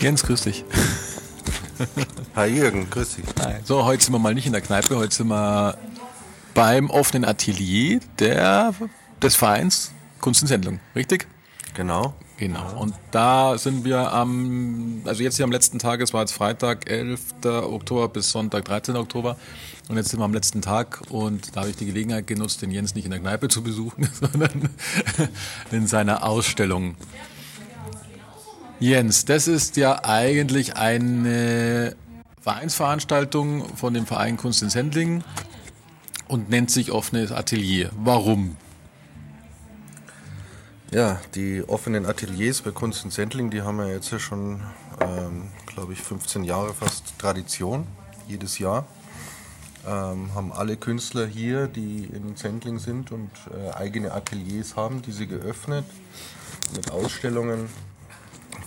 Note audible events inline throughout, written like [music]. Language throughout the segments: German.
Jens, grüß dich. [laughs] Hi Jürgen, grüß dich. Hi. So, heute sind wir mal nicht in der Kneipe, heute sind wir beim offenen Atelier der, des Vereins Kunst in Sendung, richtig? Genau. Genau. Und da sind wir am, also jetzt hier am letzten Tag, es war jetzt Freitag, 11. Oktober bis Sonntag, 13. Oktober. Und jetzt sind wir am letzten Tag und da habe ich die Gelegenheit genutzt, den Jens nicht in der Kneipe zu besuchen, [laughs] sondern in seiner Ausstellung. Jens, das ist ja eigentlich eine Vereinsveranstaltung von dem Verein Kunst in Sendling und nennt sich offenes Atelier. Warum? Ja, die offenen Ateliers bei Kunst in Sendling, die haben ja jetzt ja schon, ähm, glaube ich, 15 Jahre fast Tradition, jedes Jahr. Ähm, haben alle Künstler hier, die in Sendling sind und äh, eigene Ateliers haben, diese geöffnet mit Ausstellungen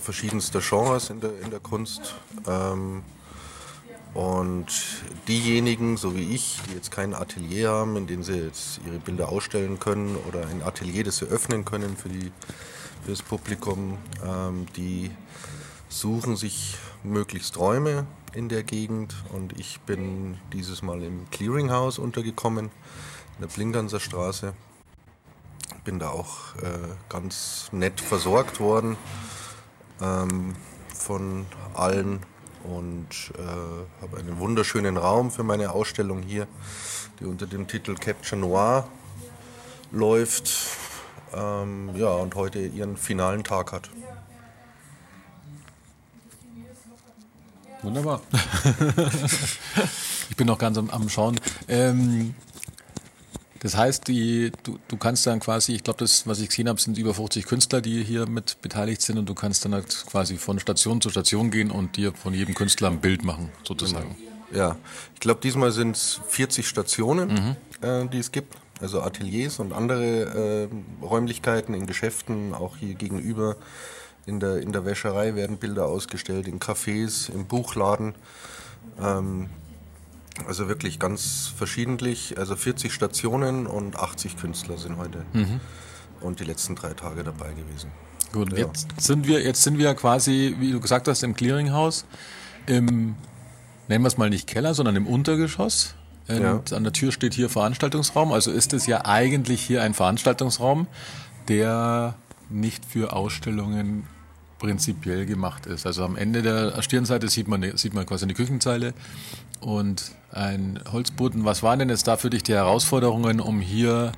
verschiedenster Genres in der, in der Kunst. Ähm, und diejenigen, so wie ich, die jetzt kein Atelier haben, in dem sie jetzt ihre Bilder ausstellen können oder ein Atelier, das sie öffnen können für, die, für das Publikum, ähm, die suchen sich möglichst Räume in der Gegend. Und ich bin dieses Mal im Clearinghouse untergekommen, in der Blinkdanser Straße. Bin da auch äh, ganz nett versorgt worden ähm, von allen und äh, habe einen wunderschönen Raum für meine Ausstellung hier, die unter dem Titel Capture Noir läuft ähm, ja, und heute ihren finalen Tag hat. Wunderbar. [laughs] ich bin noch ganz am, am Schauen. Ähm, das heißt, die, du, du kannst dann quasi, ich glaube, das, was ich gesehen habe, sind über 50 Künstler, die hier mit beteiligt sind und du kannst dann halt quasi von Station zu Station gehen und dir von jedem Künstler ein Bild machen, sozusagen. Genau. Ja, ich glaube, diesmal sind es 40 Stationen, mhm. äh, die es gibt. Also Ateliers und andere äh, Räumlichkeiten in Geschäften, auch hier gegenüber in der, in der Wäscherei werden Bilder ausgestellt, in Cafés, im Buchladen. Ähm, also wirklich ganz verschiedentlich. Also 40 Stationen und 80 Künstler sind heute mhm. und die letzten drei Tage dabei gewesen. Gut, ja. jetzt sind wir jetzt sind wir quasi, wie du gesagt hast, im Clearinghouse, im nennen wir es mal nicht Keller, sondern im Untergeschoss. Und ja. an der Tür steht hier Veranstaltungsraum. Also ist es ja eigentlich hier ein Veranstaltungsraum, der nicht für Ausstellungen prinzipiell gemacht ist. Also am Ende der Stirnseite sieht man, sieht man quasi eine Küchenzeile und ein Holzboden. Was waren denn jetzt da für dich die Herausforderungen, um hier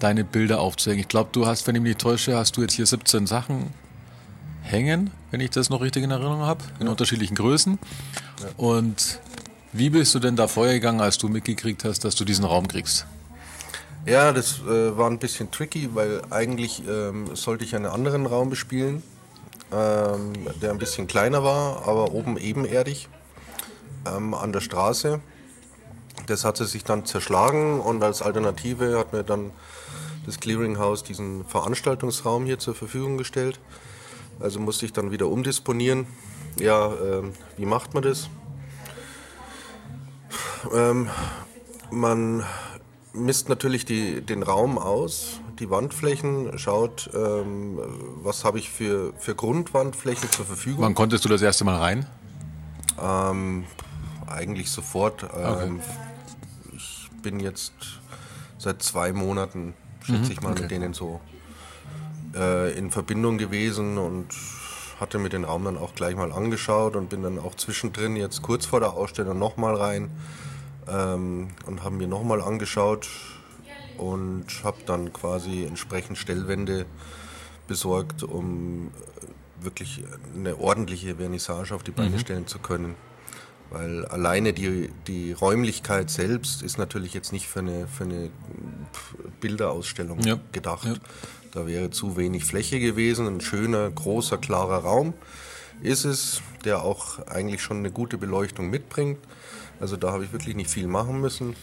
deine Bilder aufzuhängen? Ich glaube, du hast, wenn ich mich nicht täusche, hast du jetzt hier 17 Sachen hängen, wenn ich das noch richtig in Erinnerung habe, in ja. unterschiedlichen Größen. Ja. Und wie bist du denn da vorgegangen, als du mitgekriegt hast, dass du diesen Raum kriegst? Ja, das äh, war ein bisschen tricky, weil eigentlich ähm, sollte ich einen anderen Raum bespielen ähm, der ein bisschen kleiner war, aber oben ebenerdig ähm, an der Straße. Das hatte sich dann zerschlagen und als Alternative hat mir dann das Clearinghouse diesen Veranstaltungsraum hier zur Verfügung gestellt. Also musste ich dann wieder umdisponieren. Ja, ähm, wie macht man das? Ähm, man misst natürlich die, den Raum aus, die Wandflächen, schaut, ähm, was habe ich für, für Grundwandflächen zur Verfügung. Wann konntest du das erste Mal rein? Ähm, eigentlich sofort. Ähm, okay. Ich bin jetzt seit zwei Monaten, schätze mhm, ich mal, okay. mit denen so äh, in Verbindung gewesen und hatte mir den Raum dann auch gleich mal angeschaut und bin dann auch zwischendrin jetzt kurz vor der Ausstellung nochmal rein ähm, und haben mir nochmal angeschaut und habe dann quasi entsprechend Stellwände besorgt, um äh, wirklich eine ordentliche Vernissage auf die Beine mhm. stellen zu können. Weil alleine die, die Räumlichkeit selbst ist natürlich jetzt nicht für eine, für eine Bilderausstellung ja. gedacht. Ja. Da wäre zu wenig Fläche gewesen. Ein schöner, großer, klarer Raum ist es, der auch eigentlich schon eine gute Beleuchtung mitbringt. Also da habe ich wirklich nicht viel machen müssen.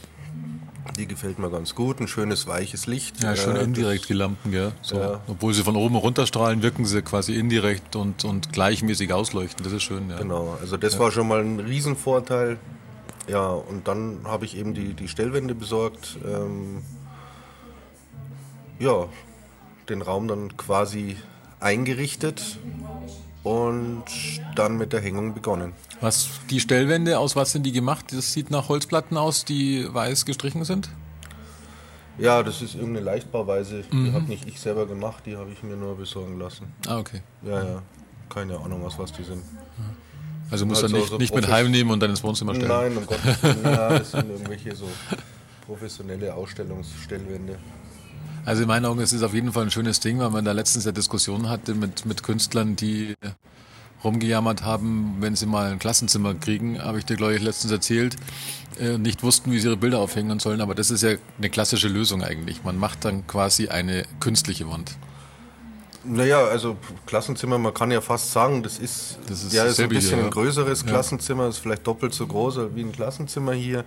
Die gefällt mir ganz gut, ein schönes weiches Licht. Ja, schön äh, indirekt die Lampen, gell? So, ja. Obwohl sie von oben runterstrahlen, wirken sie quasi indirekt und, und gleichmäßig ausleuchten. Das ist schön, ja. Genau, also das ja. war schon mal ein Riesenvorteil. Ja, und dann habe ich eben die, die Stellwände besorgt. Ähm, ja, den Raum dann quasi eingerichtet und dann mit der Hängung begonnen. Was die Stellwände, aus was sind die gemacht? Das sieht nach Holzplatten aus, die weiß gestrichen sind? Ja, das ist irgendeine Leichtbauweise. Mhm. Die habe nicht ich selber gemacht, die habe ich mir nur besorgen lassen. Ah, okay. Ja, ja. Keine Ahnung, aus was die sind. Also muss also er nicht, so nicht mit heimnehmen und dann ins Wohnzimmer stellen? Nein, um Gottes Willen. [laughs] Ja, das sind irgendwelche so professionelle Ausstellungsstellwände. Also in meinen Augen ist es auf jeden Fall ein schönes Ding, weil man da letztens eine Diskussion hatte mit, mit Künstlern, die rumgejammert haben, wenn sie mal ein Klassenzimmer kriegen, habe ich dir, glaube ich, letztens erzählt, äh, nicht wussten, wie sie ihre Bilder aufhängen sollen. Aber das ist ja eine klassische Lösung eigentlich. Man macht dann quasi eine künstliche Wand. Naja, also Klassenzimmer, man kann ja fast sagen, das ist, das ist ja ist ein bisschen hier, ja. ein größeres Klassenzimmer, ist vielleicht doppelt so groß wie ein Klassenzimmer hier.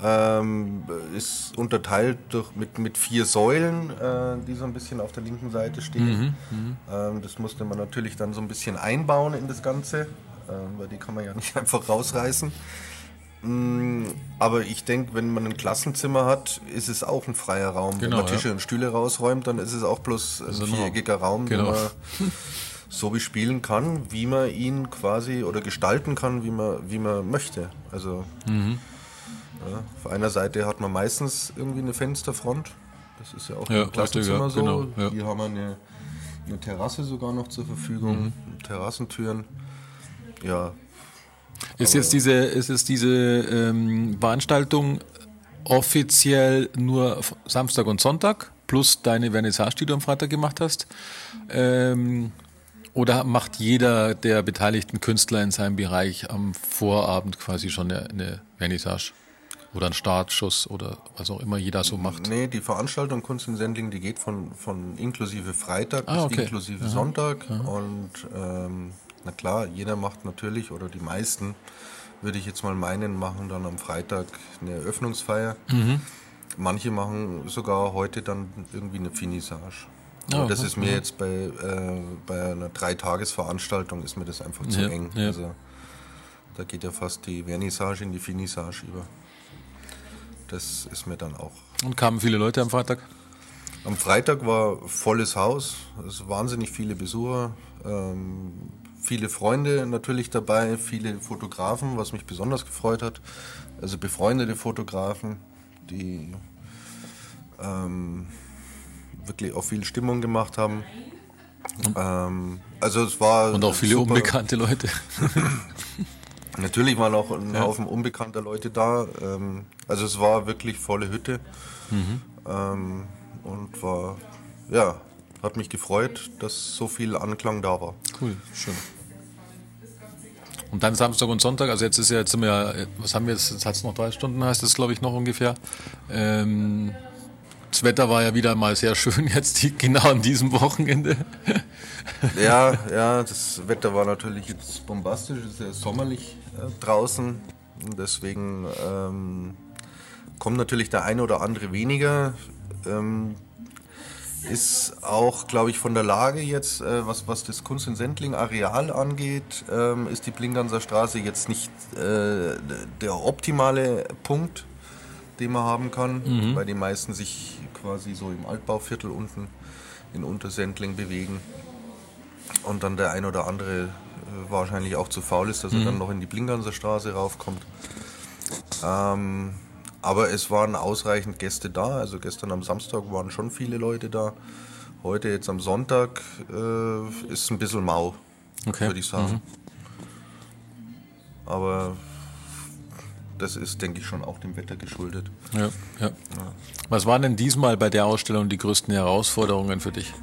Ähm, ist unterteilt durch, mit, mit vier Säulen, äh, die so ein bisschen auf der linken Seite stehen. Mhm, mhm. ähm, das musste man natürlich dann so ein bisschen einbauen in das Ganze, äh, weil die kann man ja nicht [laughs] einfach rausreißen. Mm, aber ich denke, wenn man ein Klassenzimmer hat, ist es auch ein freier Raum. Genau, wenn man Tische ja. und Stühle rausräumt, dann ist es auch bloß ein viereckiger Raum, genau. den man so bespielen kann, wie man ihn quasi oder gestalten kann, wie man, wie man möchte. Also mhm. Ja, auf einer Seite hat man meistens irgendwie eine Fensterfront. Das ist ja auch ja, im Klassenzimmer ja, so. Genau, ja. Hier haben wir eine, eine Terrasse sogar noch zur Verfügung, mhm. Terrassentüren. Ja, ist jetzt diese, ist jetzt diese ähm, Veranstaltung offiziell nur Samstag und Sonntag plus deine Vernissage, die du am Freitag gemacht hast? Ähm, oder macht jeder der beteiligten Künstler in seinem Bereich am Vorabend quasi schon eine, eine Vernissage? Oder ein Startschuss oder was auch immer jeder so macht? Nee, die Veranstaltung Kunst in Sendling, die geht von, von inklusive Freitag ah, bis inklusive Aha. Sonntag. Aha. Und ähm, na klar, jeder macht natürlich, oder die meisten, würde ich jetzt mal meinen, machen dann am Freitag eine Eröffnungsfeier. Mhm. Manche machen sogar heute dann irgendwie eine Finissage. Oh, das ist mir ja. jetzt bei, äh, bei einer Dreitagesveranstaltung ist mir das einfach zu ja, eng. Ja. Also da geht ja fast die Vernissage in die Finissage über. Das ist mir dann auch. Und kamen viele Leute am Freitag? Am Freitag war volles Haus, es wahnsinnig viele Besucher. Ähm, viele Freunde natürlich dabei, viele Fotografen, was mich besonders gefreut hat. Also befreundete Fotografen, die ähm, wirklich auch viel Stimmung gemacht haben. Ähm, also es war und auch viele super. unbekannte Leute. [laughs] Natürlich waren auch ein ja. Haufen unbekannter Leute da. Ähm, also es war wirklich volle Hütte mhm. Ähm, und war ja hat mich gefreut, dass so viel Anklang da war. Cool, schön. Und dann Samstag und Sonntag, also jetzt ist ja, jetzt sind wir ja, was haben wir jetzt, jetzt hat es noch drei Stunden, heißt es glaube ich noch ungefähr. Ähm, das Wetter war ja wieder mal sehr schön [laughs] jetzt die, genau an diesem Wochenende. [laughs] ja, ja, das Wetter war natürlich jetzt bombastisch, es ist ja sommerlich äh, draußen und deswegen ähm, kommt natürlich der eine oder andere weniger. Ähm, ist auch, glaube ich, von der Lage jetzt, äh, was, was das Kunst in Sendling Areal angeht, ähm, ist die Blinganser Straße jetzt nicht äh, der optimale Punkt, den man haben kann, mhm. weil die meisten sich quasi so im Altbauviertel unten in Untersendling bewegen und dann der ein oder andere äh, wahrscheinlich auch zu faul ist, dass mhm. er dann noch in die Blinganser Straße raufkommt. Ähm, aber es waren ausreichend Gäste da. Also gestern am Samstag waren schon viele Leute da. Heute jetzt am Sonntag äh, ist ein bisschen mau, okay. würde ich sagen. Mhm. Aber das ist, denke ich, schon auch dem Wetter geschuldet. Ja, ja. ja. Was waren denn diesmal bei der Ausstellung die größten Herausforderungen für dich?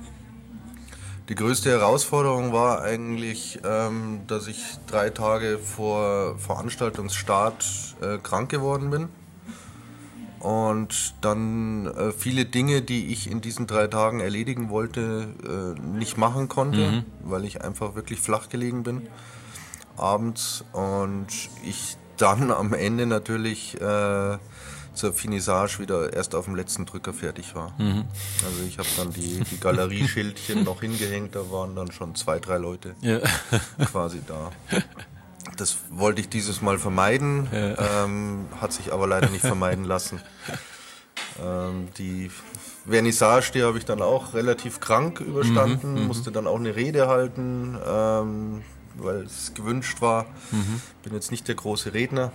Die größte Herausforderung war eigentlich, ähm, dass ich drei Tage vor Veranstaltungsstart äh, krank geworden bin und dann äh, viele Dinge, die ich in diesen drei Tagen erledigen wollte, äh, nicht machen konnte, mhm. weil ich einfach wirklich flach gelegen bin abends und ich dann [laughs] am Ende natürlich äh, zur Finissage wieder erst auf dem letzten Drücker fertig war. Mhm. Also ich habe dann die, die Galerieschildchen [laughs] noch hingehängt, da waren dann schon zwei, drei Leute ja. quasi da. [laughs] Das wollte ich dieses Mal vermeiden, ja. ähm, hat sich aber leider nicht vermeiden [laughs] lassen. Ähm, die Vernissage, die habe ich dann auch relativ krank überstanden, mhm, mhm. musste dann auch eine Rede halten, ähm, weil es gewünscht war. Mhm. Bin jetzt nicht der große Redner,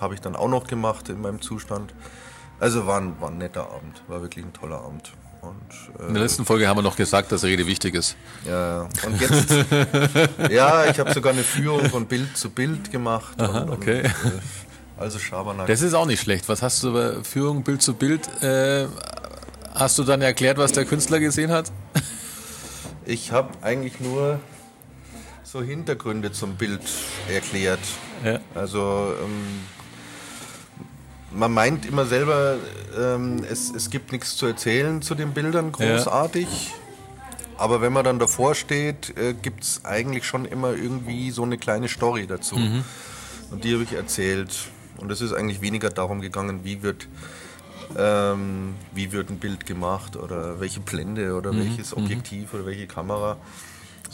habe ich dann auch noch gemacht in meinem Zustand. Also war ein, war ein netter Abend, war wirklich ein toller Abend. Und, äh, in der letzten Folge haben wir noch gesagt, dass Rede wichtig ist. Ja, und jetzt, [laughs] ja, ich habe sogar eine Führung von Bild zu Bild gemacht. Aha, und, okay. Und, äh, also Schabernack. Das ist auch nicht schlecht. Was hast du bei Führung Bild zu Bild? Äh, hast du dann erklärt, was der Künstler gesehen hat? Ich habe eigentlich nur so Hintergründe zum Bild erklärt. Ja. Also ähm, man meint immer selber, ähm, es, es gibt nichts zu erzählen zu den Bildern, großartig. Ja. Aber wenn man dann davor steht, äh, gibt es eigentlich schon immer irgendwie so eine kleine Story dazu. Mhm. Und die habe ich erzählt. Und es ist eigentlich weniger darum gegangen, wie wird, ähm, wie wird ein Bild gemacht oder welche Blende oder mhm. welches mhm. Objektiv mhm. oder welche Kamera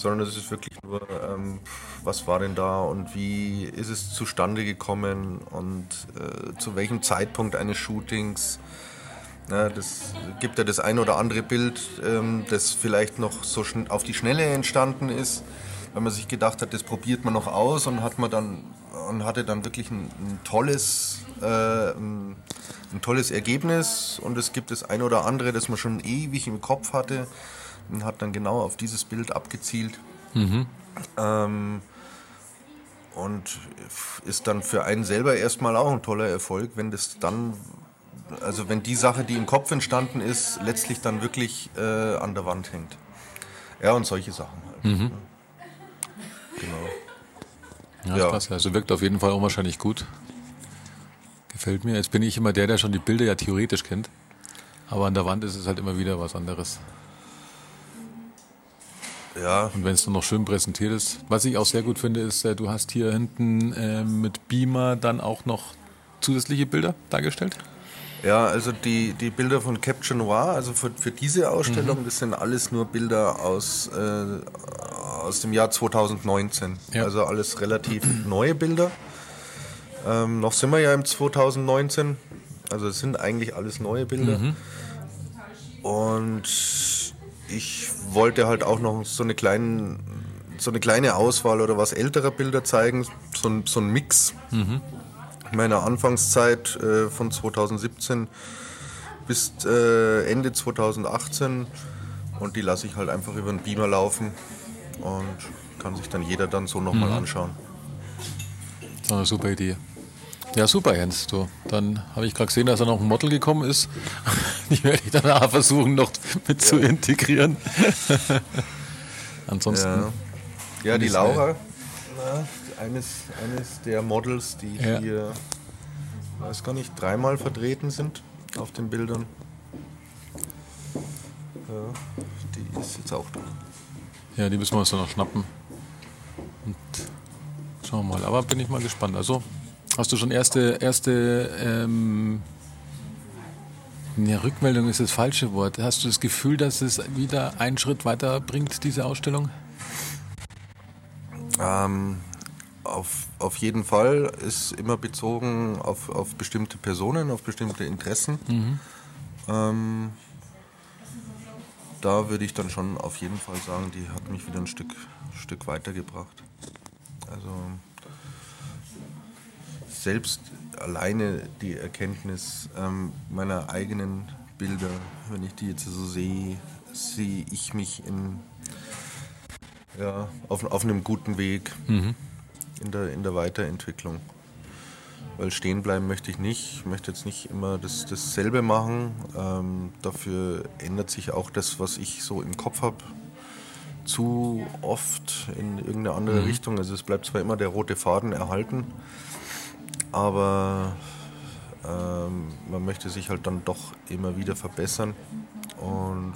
sondern es ist wirklich nur, ähm, was war denn da und wie ist es zustande gekommen und äh, zu welchem Zeitpunkt eines Shootings. Ja, das gibt ja das ein oder andere Bild, ähm, das vielleicht noch so auf die Schnelle entstanden ist, weil man sich gedacht hat, das probiert man noch aus und hat man dann und hatte dann wirklich ein, ein tolles äh, ein tolles Ergebnis und es gibt das ein oder andere, das man schon ewig im Kopf hatte und hat dann genau auf dieses Bild abgezielt. Mhm. Ähm, und ist dann für einen selber erstmal auch ein toller Erfolg, wenn das dann, also wenn die Sache, die im Kopf entstanden ist, letztlich dann wirklich äh, an der Wand hängt. Ja, und solche Sachen halt. Mhm. Genau. Ja, ja. Krass. Also wirkt auf jeden Fall auch wahrscheinlich gut. Gefällt mir. Jetzt bin ich immer der, der schon die Bilder ja theoretisch kennt. Aber an der Wand ist es halt immer wieder was anderes. Ja. Und wenn es dann noch schön präsentiert ist. Was ich auch sehr gut finde, ist, äh, du hast hier hinten äh, mit Beamer dann auch noch zusätzliche Bilder dargestellt. Ja, also die, die Bilder von Capture Noir, also für, für diese Ausstellung, mhm. das sind alles nur Bilder aus, äh, aus dem Jahr 2019. Ja. Also alles relativ neue Bilder. Ähm, noch sind wir ja im 2019. Also es sind eigentlich alles neue Bilder. Mhm. Und ich wollte halt auch noch so eine, kleinen, so eine kleine Auswahl oder was älterer Bilder zeigen, so ein, so ein Mix. Mhm. Meiner Anfangszeit äh, von 2017 bis äh, Ende 2018 und die lasse ich halt einfach über den Beamer laufen und kann sich dann jeder dann so nochmal mhm. anschauen. Das ist eine super Idee. Ja, super, Jens. Du. Dann habe ich gerade gesehen, dass da noch ein Model gekommen ist. [laughs] Die werde ich danach versuchen, noch mit ja. zu integrieren. [laughs] Ansonsten. Ja, ja die Laura, na, eines, eines der Models, die ja. hier, weiß gar nicht, dreimal vertreten sind auf den Bildern. Ja, die ist jetzt auch da. Ja, die müssen wir uns dann noch schnappen. Und schauen wir mal. Aber bin ich mal gespannt. Also Hast du schon erste, erste ähm, ja, Rückmeldung ist das falsche Wort. Hast du das Gefühl, dass es wieder einen Schritt weiter bringt, diese Ausstellung? Ähm, auf, auf jeden Fall ist immer bezogen auf, auf bestimmte Personen, auf bestimmte Interessen. Mhm. Ähm, da würde ich dann schon auf jeden Fall sagen, die hat mich wieder ein Stück, Stück weitergebracht. Also selbst alleine die Erkenntnis ähm, meiner eigenen Bilder, wenn ich die jetzt so sehe, sehe ich mich in, ja, auf, auf einem guten Weg mhm. in, der, in der Weiterentwicklung. Weil stehen bleiben möchte ich nicht. Ich möchte jetzt nicht immer das, dasselbe machen. Ähm, dafür ändert sich auch das, was ich so im Kopf habe, zu oft in irgendeine andere mhm. Richtung. Also es bleibt zwar immer der rote Faden erhalten, aber ähm, man möchte sich halt dann doch immer wieder verbessern und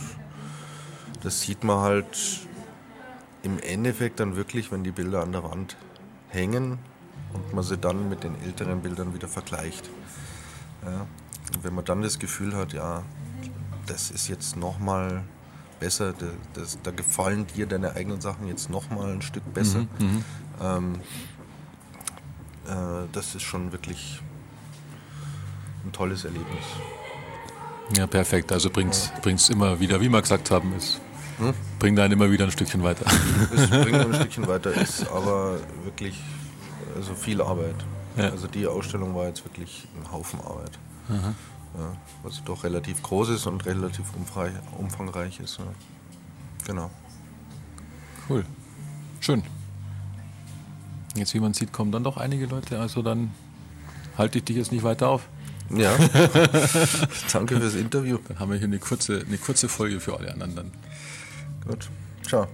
das sieht man halt im Endeffekt dann wirklich, wenn die Bilder an der Wand hängen und man sie dann mit den älteren Bildern wieder vergleicht. Ja, und wenn man dann das Gefühl hat, ja, das ist jetzt nochmal besser, da, das, da gefallen dir deine eigenen Sachen jetzt nochmal ein Stück besser, mhm, mhm. ähm, äh, das ist schon wirklich ein tolles Erlebnis. Ja, perfekt. Also bringt es immer wieder, wie wir gesagt haben, es hm? bringt einen immer wieder ein Stückchen weiter. Es bringt ein [laughs] Stückchen weiter, ist aber wirklich also viel Arbeit. Ja. Also die Ausstellung war jetzt wirklich ein Haufen Arbeit. Ja, was doch relativ groß ist und relativ umfangreich ist. Ja. Genau. Cool. Schön. Jetzt, wie man sieht, kommen dann doch einige Leute. Also dann halte ich dich jetzt nicht weiter auf. Ja. [laughs] Danke fürs Interview. Dann haben wir hier eine kurze, eine kurze Folge für alle anderen dann. Gut. Ciao.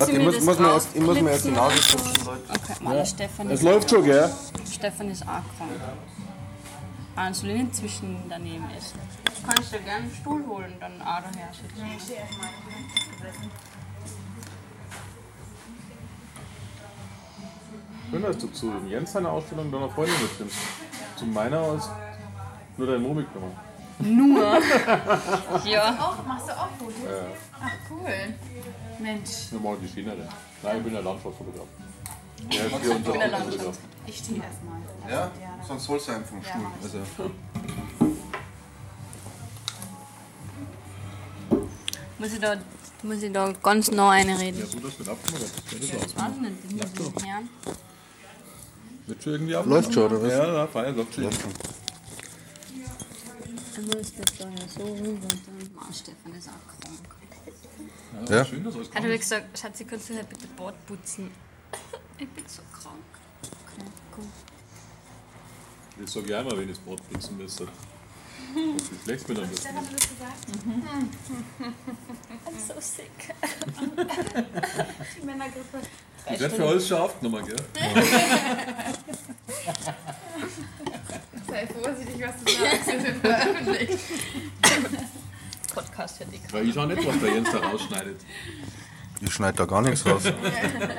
Ich muss, muss, mir erst, ich muss mir erst die Nase putzen. Okay, mal ja. Stefan Es läuft schon, gell? Stefan ist auch krank. Also inzwischen daneben ist. Kann ich dir gerne einen Stuhl holen, dann auch daher sitzen. Schön, dass du zu Jens seiner Ausstellung deiner Freundin mitnimmst. Zu meiner aus nur dein Mo mitgenommen. Nur? [laughs] ja. Auch, machst du auch Fotos? Ja. Ach, cool. Mensch. Wir machen die Schienere. Nein, ich bin der Landschaftsfotograf. Ja, ich, ich bin der Landschaftsfotograf. Ich stehe erstmal. Ja? ja sonst holst du einen vom Stuhl. Also. Muss ich da, muss ich da ganz nah reinreden? Ja, so, das wird abgemacht. Das ist das weiß nicht, das muss ich hören. Wird schon irgendwie ab. Läuft schon, oder was? Ja, ja, fein, läuft schon. Dann ist das da ja so rüber und dann, oh, Stefan ist auch krank. Ja? Schön, dass alles Hat er gesagt, Schatzi, kannst du halt bitte Bord putzen? ich bin so krank. Okay, gut. Ich sage ja immer, wenn ich das Bord putzen müsste. Wie schlecht mir dann das Stefan hat das gesagt. Mhm. [laughs] [laughs] I'm so sick. [laughs] Die Männergrippe. Ich werde für alles schon aufgenommen, gell? [laughs] Sei vorsichtig, was du sagst, wir sind veröffentlicht. Podcast für dich. Weil ich auch nicht, was der Jens da rausschneidet. Ich schneide da gar nichts raus.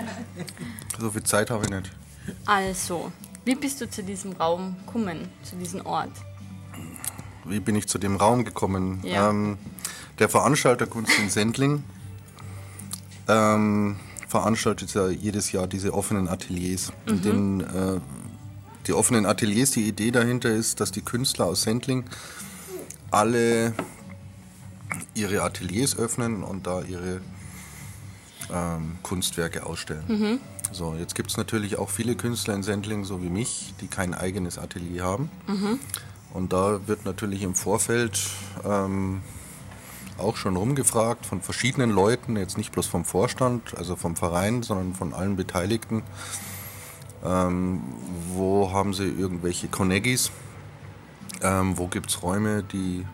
[laughs] so viel Zeit habe ich nicht. Also, wie bist du zu diesem Raum gekommen, zu diesem Ort? Wie bin ich zu dem Raum gekommen? Ja. Ähm, der Veranstalter Kunst in Sendling ähm, veranstaltet ja jedes Jahr diese offenen Ateliers. Mhm. Den, äh, die offenen Ateliers, die Idee dahinter ist, dass die Künstler aus Sendling alle ihre Ateliers öffnen und da ihre ähm, Kunstwerke ausstellen. Mhm. So, jetzt gibt es natürlich auch viele Künstler in Sendling, so wie mich, die kein eigenes Atelier haben. Mhm. Und da wird natürlich im Vorfeld ähm, auch schon rumgefragt von verschiedenen Leuten, jetzt nicht bloß vom Vorstand, also vom Verein, sondern von allen Beteiligten. Ähm, wo haben sie irgendwelche Connegis? Ähm, wo gibt es Räume, die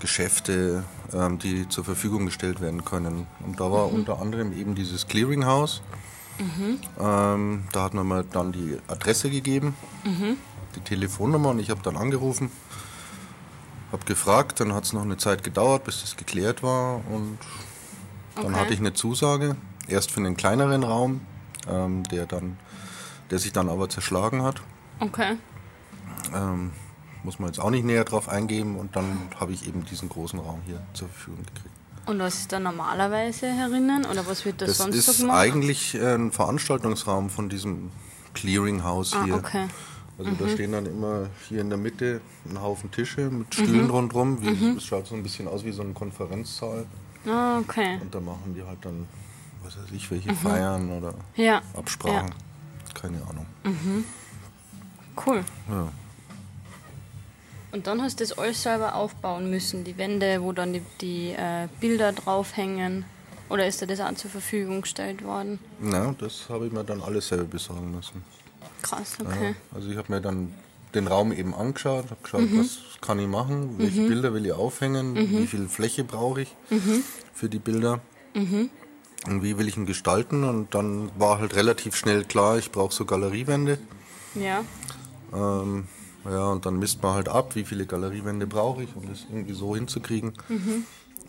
Geschäfte, ähm, die zur Verfügung gestellt werden können? Und da war mhm. unter anderem eben dieses Clearinghouse. Mhm. Ähm, da hat man mir dann die Adresse gegeben, mhm. die Telefonnummer und ich habe dann angerufen habe gefragt, dann hat es noch eine Zeit gedauert, bis das geklärt war und dann okay. hatte ich eine Zusage, erst für einen kleineren Raum, ähm, der, dann, der sich dann aber zerschlagen hat. Okay. Ähm, muss man jetzt auch nicht näher drauf eingehen und dann habe ich eben diesen großen Raum hier zur Verfügung gekriegt. Und was ist da normalerweise herinnen oder was wird das, das sonst so gemacht? Das ist eigentlich ein Veranstaltungsraum von diesem Clearinghouse ah, hier. Okay. Also mhm. da stehen dann immer hier in der Mitte ein Haufen Tische mit Stühlen mhm. rundherum. Wie, mhm. Es schaut so ein bisschen aus wie so ein Konferenzsaal. Oh, okay. Und da machen die halt dann, was weiß ich, welche mhm. Feiern oder ja. Absprachen. Ja. Keine Ahnung. Mhm. Cool. Ja. Und dann hast du das alles selber aufbauen müssen, die Wände, wo dann die, die äh, Bilder draufhängen. Oder ist dir das auch zur Verfügung gestellt worden? Na, das habe ich mir dann alles selber besorgen müssen. Krass, okay. Ja, also ich habe mir dann den Raum eben angeschaut, habe geschaut, mhm. was kann ich machen, welche mhm. Bilder will ich aufhängen, mhm. wie viel Fläche brauche ich mhm. für die Bilder mhm. und wie will ich ihn gestalten. Und dann war halt relativ schnell klar, ich brauche so Galeriewände. Ja. Ähm, ja, und dann misst man halt ab, wie viele Galeriewände brauche ich, um das irgendwie so hinzukriegen. Mhm.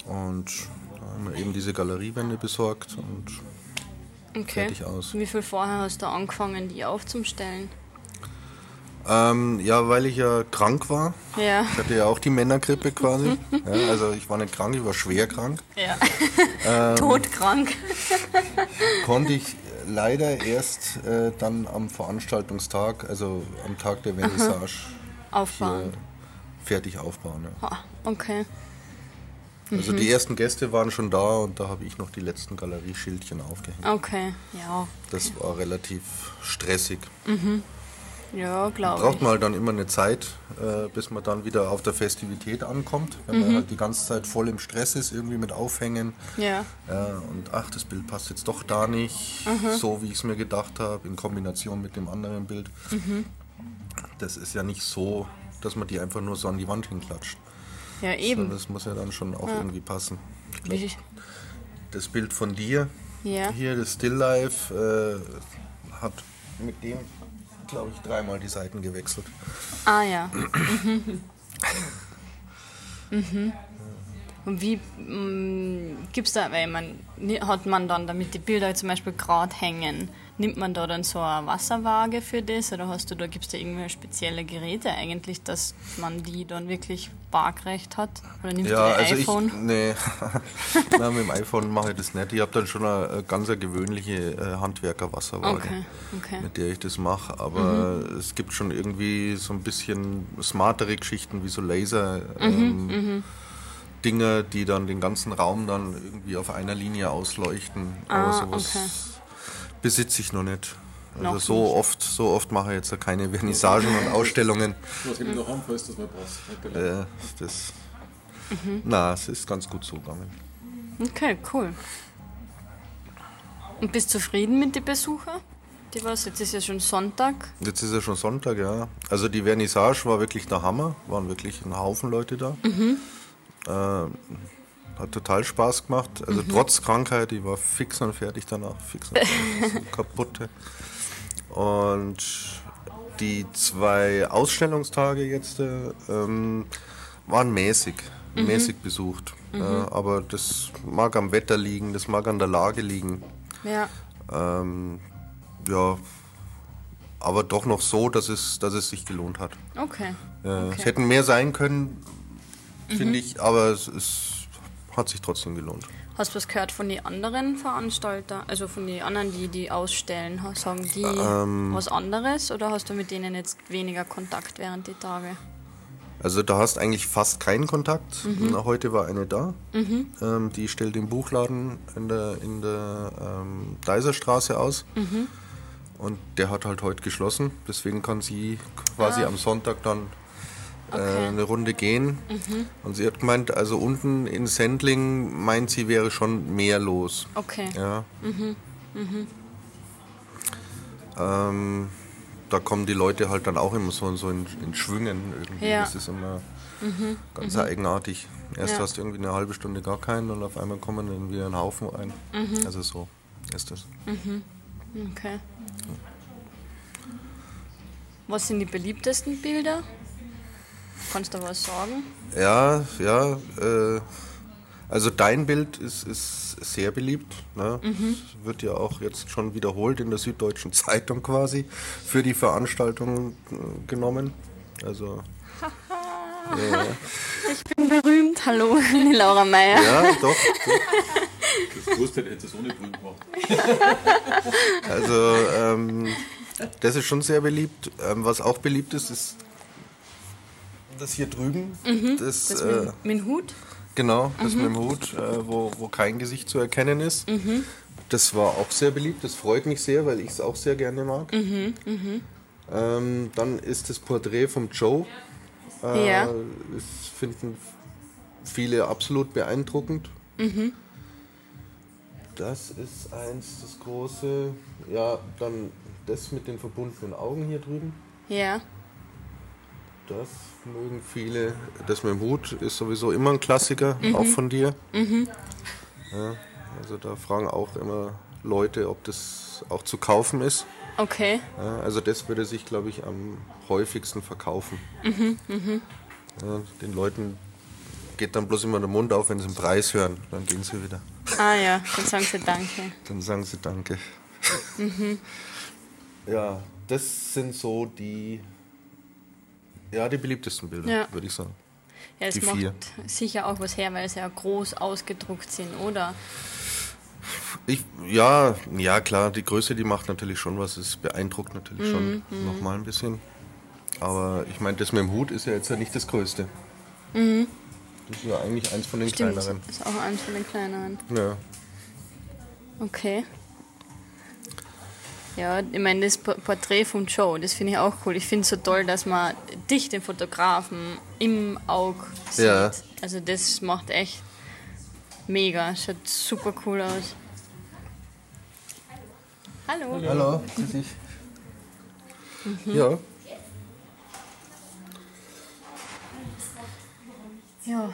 Und da haben wir eben diese Galeriewände besorgt und Okay. Fertig aus. Wie viel vorher hast du angefangen, die aufzustellen? Ähm, ja, weil ich ja krank war. Ja. Ich hatte ja auch die Männergrippe quasi. [laughs] ja, also ich war nicht krank, ich war schwer krank. Ja. [laughs] Ähm, Todkrank. konnte ich [laughs] leider erst äh, dann am Veranstaltungstag, also am Tag der Vernissage, aufbauen. fertig aufbauen. Ja. Okay. Also die ersten Gäste waren schon da und da habe ich noch die letzten Galerieschildchen aufgehängt. Okay, ja. Das war relativ stressig. Ja, glaube Braucht ich. man halt dann immer eine Zeit, äh, bis man dann wieder auf der Festivität ankommt. Wenn man halt die ganze Zeit voll im Stress ist, irgendwie mit Aufhängen. Ja. Ja, und ach, das Bild passt jetzt doch da nicht, so wie ich es mir gedacht habe, in Kombination mit dem anderen Bild. Das ist ja nicht so, dass man die einfach nur so an die Wand hinklatscht. Ja, eben. das muss ja dann schon auch irgendwie passen. Glaub, das Bild von dir, ja. hier, das Still Life, äh, hat mit dem, glaube ich, dreimal die Seiten gewechselt. Ah ja. [coughs] Mhm. [coughs] mhm. Und wie gibt es da, weil man hat man dann, damit die Bilder zum Beispiel gerade hängen, nimmt man da dann so eine Wasserwaage für das oder hast du da gibt es da irgendwelche spezielle Geräte eigentlich, dass man die dann wirklich waagrecht hat? Oder nimmst Ja, du dein also iPhone? ich, [laughs] nee, Nein, mit dem iPhone mache ich das nicht. Ich habe dann schon eine, ganz eine gewöhnliche äh, Handwerker-Wasserwaage, Okay, okay. mit der ich das mache. Aber es gibt schon irgendwie so ein bisschen smartere Geschichten wie so Laser. Mhm, Ähm, Dinge, die dann den ganzen Raum dann irgendwie auf einer Linie ausleuchten. Ah, Aber sowas okay. besitze ich noch nicht. Also Noch so nicht. oft, so oft mache ich jetzt ja keine Vernissagen und Ausstellungen. Was ich noch falls das mal passt? Äh, das, Mhm. Na, es ist ganz gut so gegangen. Okay, cool. Und bist zufrieden mit den Besuchern? Die was? Jetzt ist ja schon Sonntag. Jetzt ist ja schon Sonntag, ja. Also die Vernissage war wirklich der Hammer. Waren wirklich ein Haufen Leute da. Äh, hat total Spaß gemacht. Also trotz Krankheit, ich war fix und fertig danach. Fix und fertig, kaputte. Und die zwei Ausstellungstage jetzt äh, ähm, waren mäßig, mäßig besucht. Äh, aber das mag am Wetter liegen, das mag an der Lage liegen. Ja. Ähm, ja, aber doch noch so, dass es, dass es sich gelohnt hat. Okay. Äh, Okay. Es hätten mehr sein können, finde ich, aber es, es hat sich trotzdem gelohnt. Hast du was gehört von den anderen Veranstaltern, also von den anderen, die die ausstellen? Sagen die Ähm. was anderes oder hast du mit denen jetzt weniger Kontakt während der Tage? Also da hast eigentlich fast keinen Kontakt. Mhm. Heute war eine da, ähm, die stellt den Buchladen in der, in der ähm, Deiserstraße aus. Mhm. Und der hat halt heute geschlossen, deswegen kann sie quasi am Sonntag dann Ah. Okay. Mhm. eine Runde gehen. Und sie hat gemeint, also unten in Sendling meint sie, wäre schon mehr los. Okay. Ja. Ähm, da kommen die Leute halt dann auch immer so, so in, in Schwüngen irgendwie. Ja. Das ist immer ganz eigenartig. Erst Ja. hast du irgendwie eine halbe Stunde gar keinen und auf einmal kommen irgendwie ein Haufen ein. Also so ist das. Okay. Was sind die beliebtesten Bilder? Kannst du was sagen? Ja, ja. Äh, also dein Bild ist, ist sehr beliebt. Ne? Es Wird ja auch jetzt schon wiederholt in der Süddeutschen [laughs] Zeitung quasi für die Veranstaltung äh, genommen. Also [laughs] bin berühmt. Hallo, [laughs] ich die Laura Meyer. ja, doch. Das wusste ich, hätte es ohne Brühen gemacht. Also ähm, das ist schon sehr beliebt. Ähm, was auch beliebt ist, ist das hier drüben. Das, Mhm. Das äh, mit, dem Hut? genau, das Mhm. mit dem Hut, äh, wo, wo kein Gesicht zu erkennen ist. Das war auch sehr beliebt. Das freut mich sehr, weil ich es auch sehr gerne mag. Mhm, Ähm, dann ist das Porträt vom Joe. Äh, Ja. Das finden viele absolut beeindruckend. Mhm. Das ist eins, das große. Ja, dann das mit den verbundenen Augen hier drüben. Ja. Das mögen viele. Das mit dem Hut ist sowieso immer ein Klassiker, Mhm. auch von dir. Ja, also da fragen auch immer Leute, ob das auch zu kaufen ist. Okay. Ja, also das würde sich, glaube ich, am häufigsten verkaufen. Mhm, Ja, den Leuten geht dann bloß immer der Mund auf, wenn sie den Preis hören. Dann gehen sie wieder. Ah ja, dann sagen sie Danke. [laughs] Dann sagen sie Danke. Mhm. Ja, das sind so die, ja, die beliebtesten Bilder, Ja. würde ich sagen. Ja, es Die macht vier. sicher auch was her, weil sie ja groß ausgedruckt sind, oder? Ich, ja, ja klar, die Größe, die macht natürlich schon was. Es beeindruckt natürlich Mhm, schon nochmal ein bisschen. Aber ich meine, das mit dem Hut ist ja jetzt ja nicht das Größte. Mhm. Das ist ja eigentlich eins von den Stimmt, kleineren. ist auch eins von den kleineren. Ja. Okay. Ja, ich meine, das Por- Porträt vom Joe, das finde ich auch cool. Ich finde es so toll, dass man dich, den Fotografen, im Auge sieht. Ja. Also das macht echt mega. Schaut super cool aus. Hallo. Hallo, grüß dich. Ja, Ja.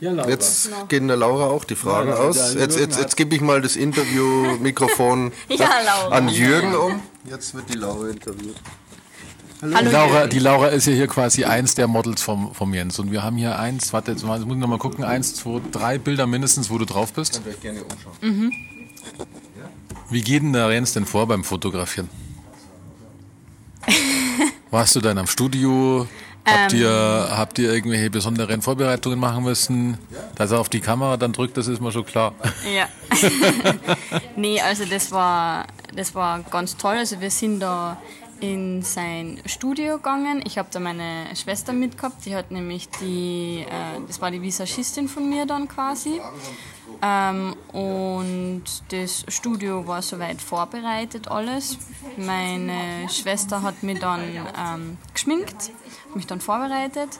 Ja, Laura. jetzt gehen der Laura auch die Fragen Ja, aus. Jetzt, jetzt, jetzt gebe ich mal das Interview-Mikrofon [laughs] Ja, Laura. an Jürgen um. Jetzt wird die Laura interviewt. Hallo. Laura, Jürgen. die Laura ist ja hier quasi eins der Models vom, vom Jens. Und wir haben hier eins, warte, jetzt mal- jetzt muss ich noch mal gucken, eins, zwei, drei Bilder mindestens, wo du drauf bist. Könnt ihr euch gerne umschauen. Wie geht denn der Jens denn vor beim Fotografieren? [laughs] Warst du dann am Studio? Habt, Ähm. ihr, habt ihr irgendwelche besonderen Vorbereitungen machen müssen? Dass er auf die Kamera dann drückt, das ist mir schon klar. Ja. [laughs] [laughs] nee, also das war, das war ganz toll. Also wir sind da in sein Studio gegangen. Ich habe da meine Schwester mitgehabt. Die hat nämlich die, äh, das war die Visagistin von mir dann quasi. Ähm, und das Studio war soweit vorbereitet, alles. Meine Schwester hat mich dann ähm, geschminkt, mich dann vorbereitet.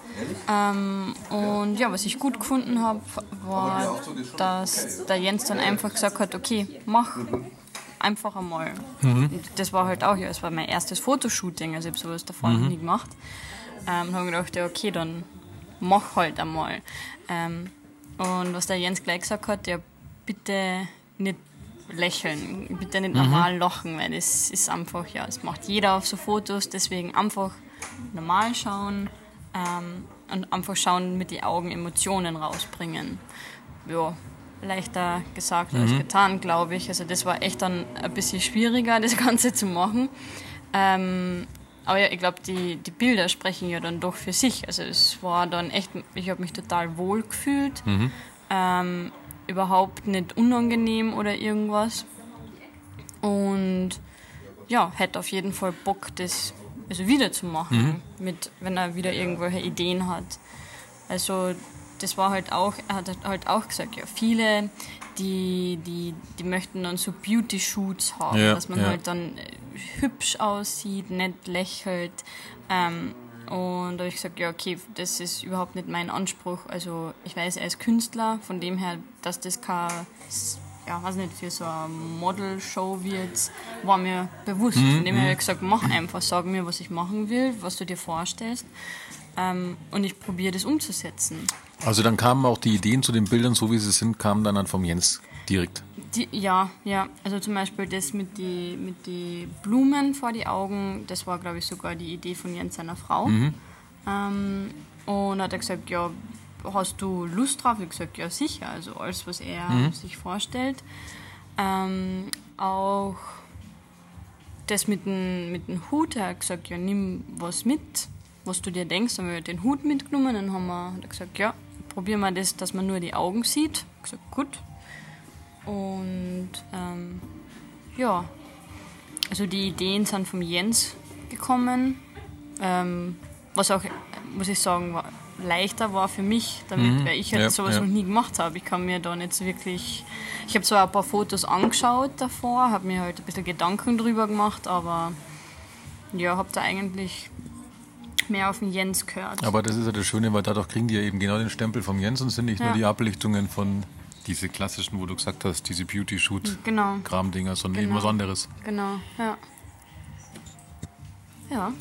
Ähm, und ja, was ich gut gefunden habe, war, dass der Jens dann einfach gesagt hat, okay, mach einfach einmal. Und das war halt auch, ja, es war mein erstes Fotoshooting, also ich habe sowas davor noch nie gemacht. Ähm, und habe gedacht, ja, okay, dann mach halt einmal. Ähm, und was der Jens gleich gesagt hat, ja, bitte nicht lächeln, bitte nicht normal lachen, weil das ist einfach, ja, das macht jeder auf so Fotos, deswegen einfach normal schauen ähm, und einfach schauen, mit den Augen Emotionen rausbringen. Ja, leichter gesagt als getan, glaube ich. Also das war echt dann ein bisschen schwieriger, das Ganze zu machen. Ähm, aber ja, ich glaube, die, die Bilder sprechen ja dann doch für sich. Also es war dann echt, ich habe mich total wohl gefühlt. Ähm, überhaupt nicht unangenehm oder irgendwas. Und ja, hätte auf jeden Fall Bock, das also wieder zu machen, mit, wenn er wieder irgendwelche Ideen hat. Also das war halt auch, er hat halt auch gesagt, ja, viele, die, die, die möchten dann so Beauty-Shoots haben, Ja, dass man ja. halt dann äh, hübsch aussieht, nicht lächelt. Ähm, und da habe ich gesagt, ja, okay, das ist überhaupt nicht mein Anspruch. Also ich weiß, er ist Künstler, von dem her, dass das kein, ja, weiß nicht, für so eine Model-Show wird, war mir bewusst. Mhm, Von dem her habe ich gesagt, mach einfach, sag mir, was ich machen will, was du dir vorstellst. Ähm, und ich probiere das umzusetzen. Also dann kamen auch die Ideen zu den Bildern, so wie sie sind, kamen dann, dann vom Jens direkt. Die, ja, ja. Also zum Beispiel das mit die, mit die Blumen vor die Augen, das war, glaube ich, sogar die Idee von Jens seiner Frau. Ähm, und hat er gesagt, ja, hast du Lust drauf? Ich habe gesagt, ja, sicher. Also alles, was er sich vorstellt. Ähm, auch das mit dem, mit dem Hut, er hat gesagt, ja, nimm was mit, was du dir denkst. Dann haben wir den Hut mitgenommen, dann haben wir, hat er gesagt, ja, probieren wir das, dass man nur die Augen sieht. Ich habe gesagt, gut. Und ähm, ja, also die Ideen sind vom Jens gekommen, ähm, was auch, muss ich sagen, war, leichter war für mich, damit, weil ich halt Ja, sowas ja. noch nie gemacht habe. Ich kann mir da nicht wirklich, ich habe zwar ein paar Fotos angeschaut davor, habe mir halt ein bisschen Gedanken drüber gemacht, aber ja, habe da eigentlich mehr auf den Jens gehört. Aber das ist ja das Schöne, weil dadurch kriegen die ja eben genau den Stempel vom Jens und sind nicht nur Ja. die Ablichtungen von diese klassischen, wo du gesagt hast, diese Beauty-Shoot-Kram-Dinger, Genau, sondern eben Genau. was anderes. genau, ja. Ja,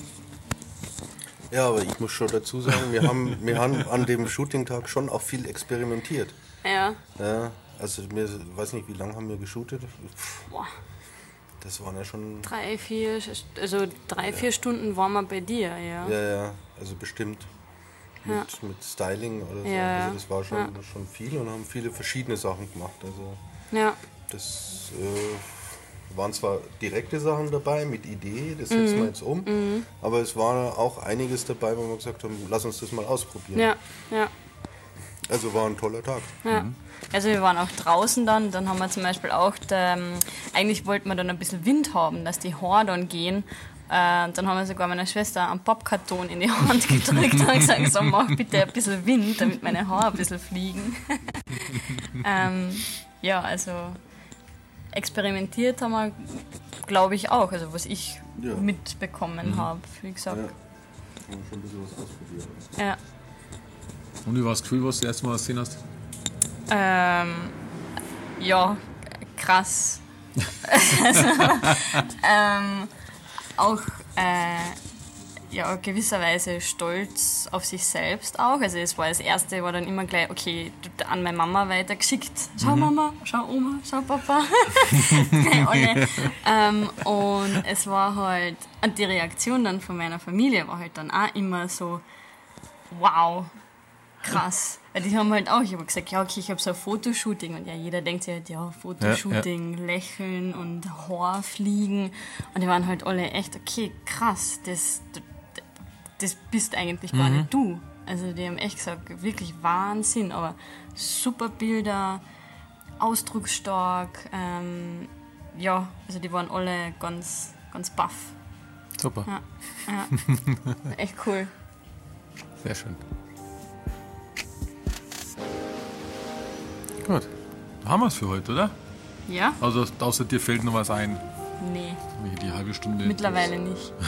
Ja, aber ich muss schon dazu sagen, wir haben, wir haben an dem Shooting-Tag schon auch viel experimentiert. ja. Ja, also wir weiß nicht, wie lange haben wir geshootet? Pff, Boah. Das waren ja schon, Drei, vier, also drei, vier Stunden waren wir bei dir, ja. ja, ja, also bestimmt mit, Ja. mit Styling oder so. Ja, ja. Also das war schon, Ja. schon viel und haben viele verschiedene Sachen gemacht. Also Ja, das äh, waren zwar direkte Sachen dabei mit Idee, das setzen Mhm. wir jetzt um, aber es war auch einiges dabei, wo wir gesagt haben, lass uns das mal ausprobieren. ja, ja. Also war ein toller Tag. Ja. Also wir waren auch draußen dann, dann haben wir zum Beispiel auch, ähm, eigentlich wollten wir dann ein bisschen Wind haben, dass die Haare dann gehen Äh, dann haben wir sogar meiner Schwester einen Pappkarton in die Hand [laughs] gedrückt und gesagt, so mach bitte ein bisschen Wind, damit meine Haare ein bisschen fliegen. [laughs] ähm, ja, also experimentiert haben wir, glaube ich, auch, also was ich ja. mitbekommen mhm. habe, wie gesagt. Ja. Schon ein bisschen was ausprobiert. Ja. Und wie war das Gefühl, was du das erste Mal gesehen hast? Ähm, ja, krass. [laughs] ähm, auch äh, ja, gewisserweise stolz auf sich selbst auch. Also es war das erste, war dann immer gleich, okay, an meine Mama weitergeschickt. Schau mhm. Mama, schau Oma, schau Papa. [laughs] ähm, und es war halt, und die Reaktion dann von meiner Familie war halt dann auch immer so, wow, krass. Weil die haben halt auch, ich habe gesagt, ja, okay, ich habe so ein Fotoshooting und ja, jeder denkt sich halt, ja, Fotoshooting, ja, ja. lächeln und Haar fliegen. Und die waren halt alle echt, okay, krass, das, das bist eigentlich gar mhm. nicht du. Also die haben echt gesagt, wirklich Wahnsinn, aber super Bilder, ausdrucksstark, ähm, ja, also die waren alle ganz, ganz baff. Super. Ja, ja. [laughs] echt cool. Sehr schön. Gut. Haben wir es für heute, oder? Ja. Also außer dir fällt noch was ein. Nee. Die halbe Stunde. Mittlerweile nicht. [laughs]